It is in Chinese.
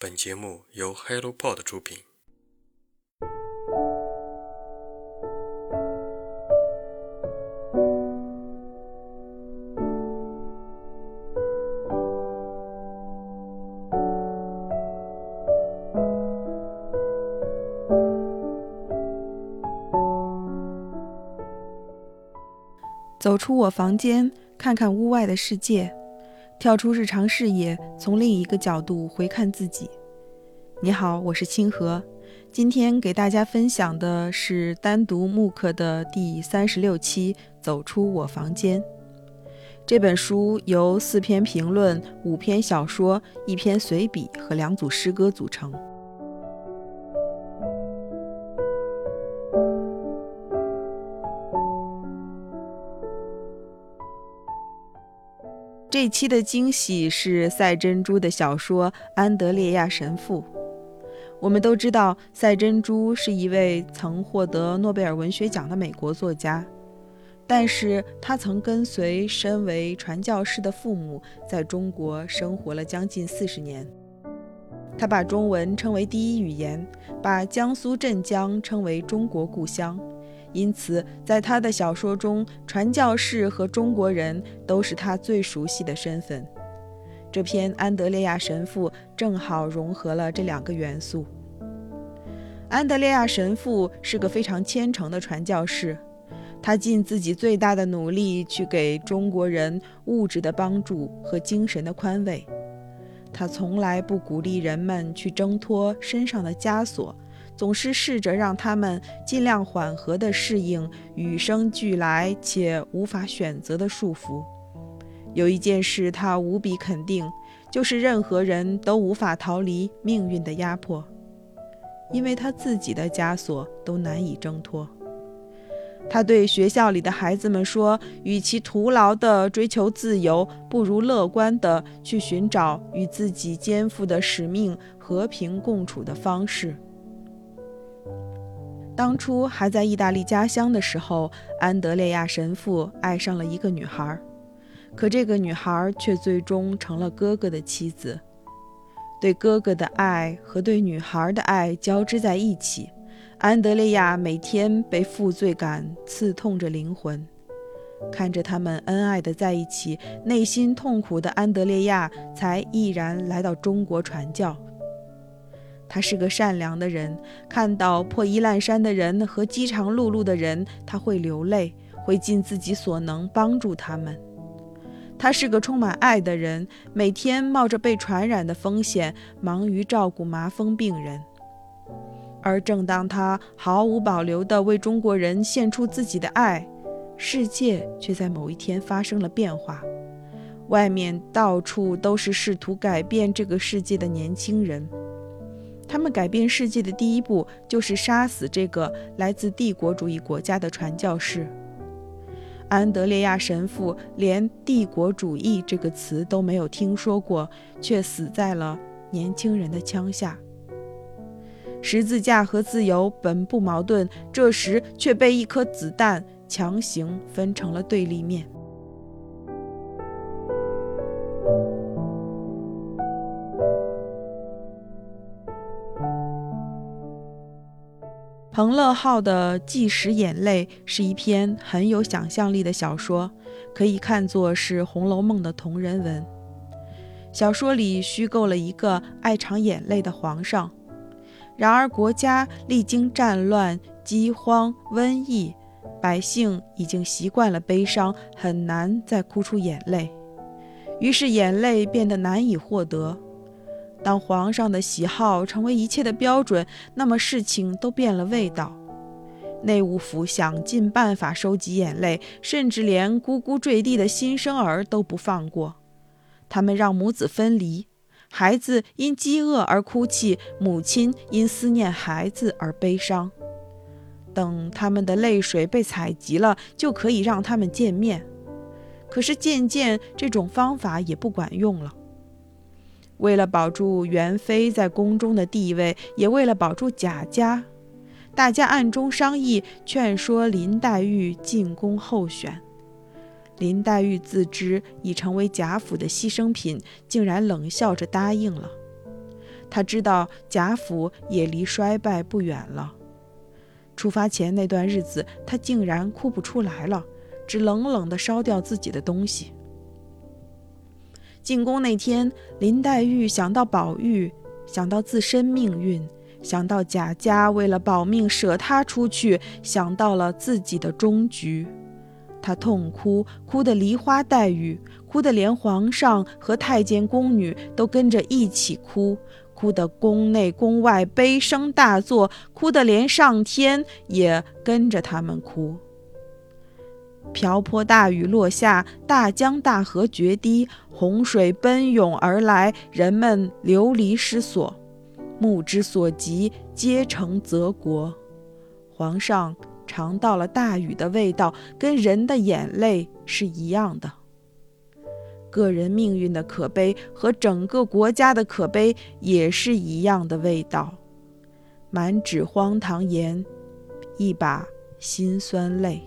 本节目由 HelloPod 出品。走出我房间，看看屋外的世界，跳出日常视野，从另一个角度回看自己。你好，我是清河，今天给大家分享的是单独木刻的第三十六期《走出我房间》这本书，由四篇评论、五篇小说、一篇随笔和两组诗歌组成。这期的惊喜是赛珍珠的小说《安德烈亚神父》。我们都知道，赛珍珠是一位曾获得诺贝尔文学奖的美国作家，但是他曾跟随身为传教士的父母在中国生活了将近四十年。他把中文称为第一语言，把江苏镇江称为中国故乡。因此，在他的小说中，传教士和中国人都是他最熟悉的身份。这篇《安德烈亚神父》正好融合了这两个元素。安德烈亚神父是个非常虔诚的传教士，他尽自己最大的努力去给中国人物质的帮助和精神的宽慰。他从来不鼓励人们去挣脱身上的枷锁。总是试着让他们尽量缓和地适应与生俱来且无法选择的束缚。有一件事他无比肯定，就是任何人都无法逃离命运的压迫，因为他自己的枷锁都难以挣脱。他对学校里的孩子们说：“与其徒劳地追求自由，不如乐观地去寻找与自己肩负的使命和平共处的方式。”当初还在意大利家乡的时候，安德烈亚神父爱上了一个女孩，可这个女孩却最终成了哥哥的妻子。对哥哥的爱和对女孩的爱交织在一起，安德烈亚每天被负罪感刺痛着灵魂。看着他们恩爱的在一起，内心痛苦的安德烈亚才毅然来到中国传教。他是个善良的人，看到破衣烂衫的人和饥肠辘辘的人，他会流泪，会尽自己所能帮助他们。他是个充满爱的人，每天冒着被传染的风险，忙于照顾麻风病人。而正当他毫无保留地为中国人献出自己的爱，世界却在某一天发生了变化。外面到处都是试图改变这个世界的年轻人。他们改变世界的第一步，就是杀死这个来自帝国主义国家的传教士。安德烈亚神父连“帝国主义”这个词都没有听说过，却死在了年轻人的枪下。十字架和自由本不矛盾，这时却被一颗子弹强行分成了对立面。彭乐浩的《计时眼泪》是一篇很有想象力的小说，可以看作是《红楼梦》的同人文。小说里虚构了一个爱尝眼泪的皇上，然而国家历经战乱、饥荒、瘟疫，百姓已经习惯了悲伤，很难再哭出眼泪，于是眼泪变得难以获得。当皇上的喜好成为一切的标准，那么事情都变了味道。内务府想尽办法收集眼泪，甚至连咕咕坠地的新生儿都不放过。他们让母子分离，孩子因饥饿而哭泣，母亲因思念孩子而悲伤。等他们的泪水被采集了，就可以让他们见面。可是渐渐，这种方法也不管用了。为了保住元妃在宫中的地位，也为了保住贾家，大家暗中商议，劝说林黛玉进宫候选。林黛玉自知已成为贾府的牺牲品，竟然冷笑着答应了。她知道贾府也离衰败不远了。出发前那段日子，她竟然哭不出来了，只冷冷地烧掉自己的东西。进宫那天，林黛玉想到宝玉，想到自身命运，想到贾家为了保命舍她出去，想到了自己的终局，她痛哭，哭得梨花带雨，哭得连皇上和太监宫女都跟着一起哭，哭得宫内宫外悲声大作，哭得连上天也跟着他们哭。瓢泼大雨落下，大江大河决堤，洪水奔涌而来，人们流离失所，目之所及皆成泽国。皇上尝到了大雨的味道，跟人的眼泪是一样的。个人命运的可悲和整个国家的可悲也是一样的味道。满纸荒唐言，一把辛酸泪。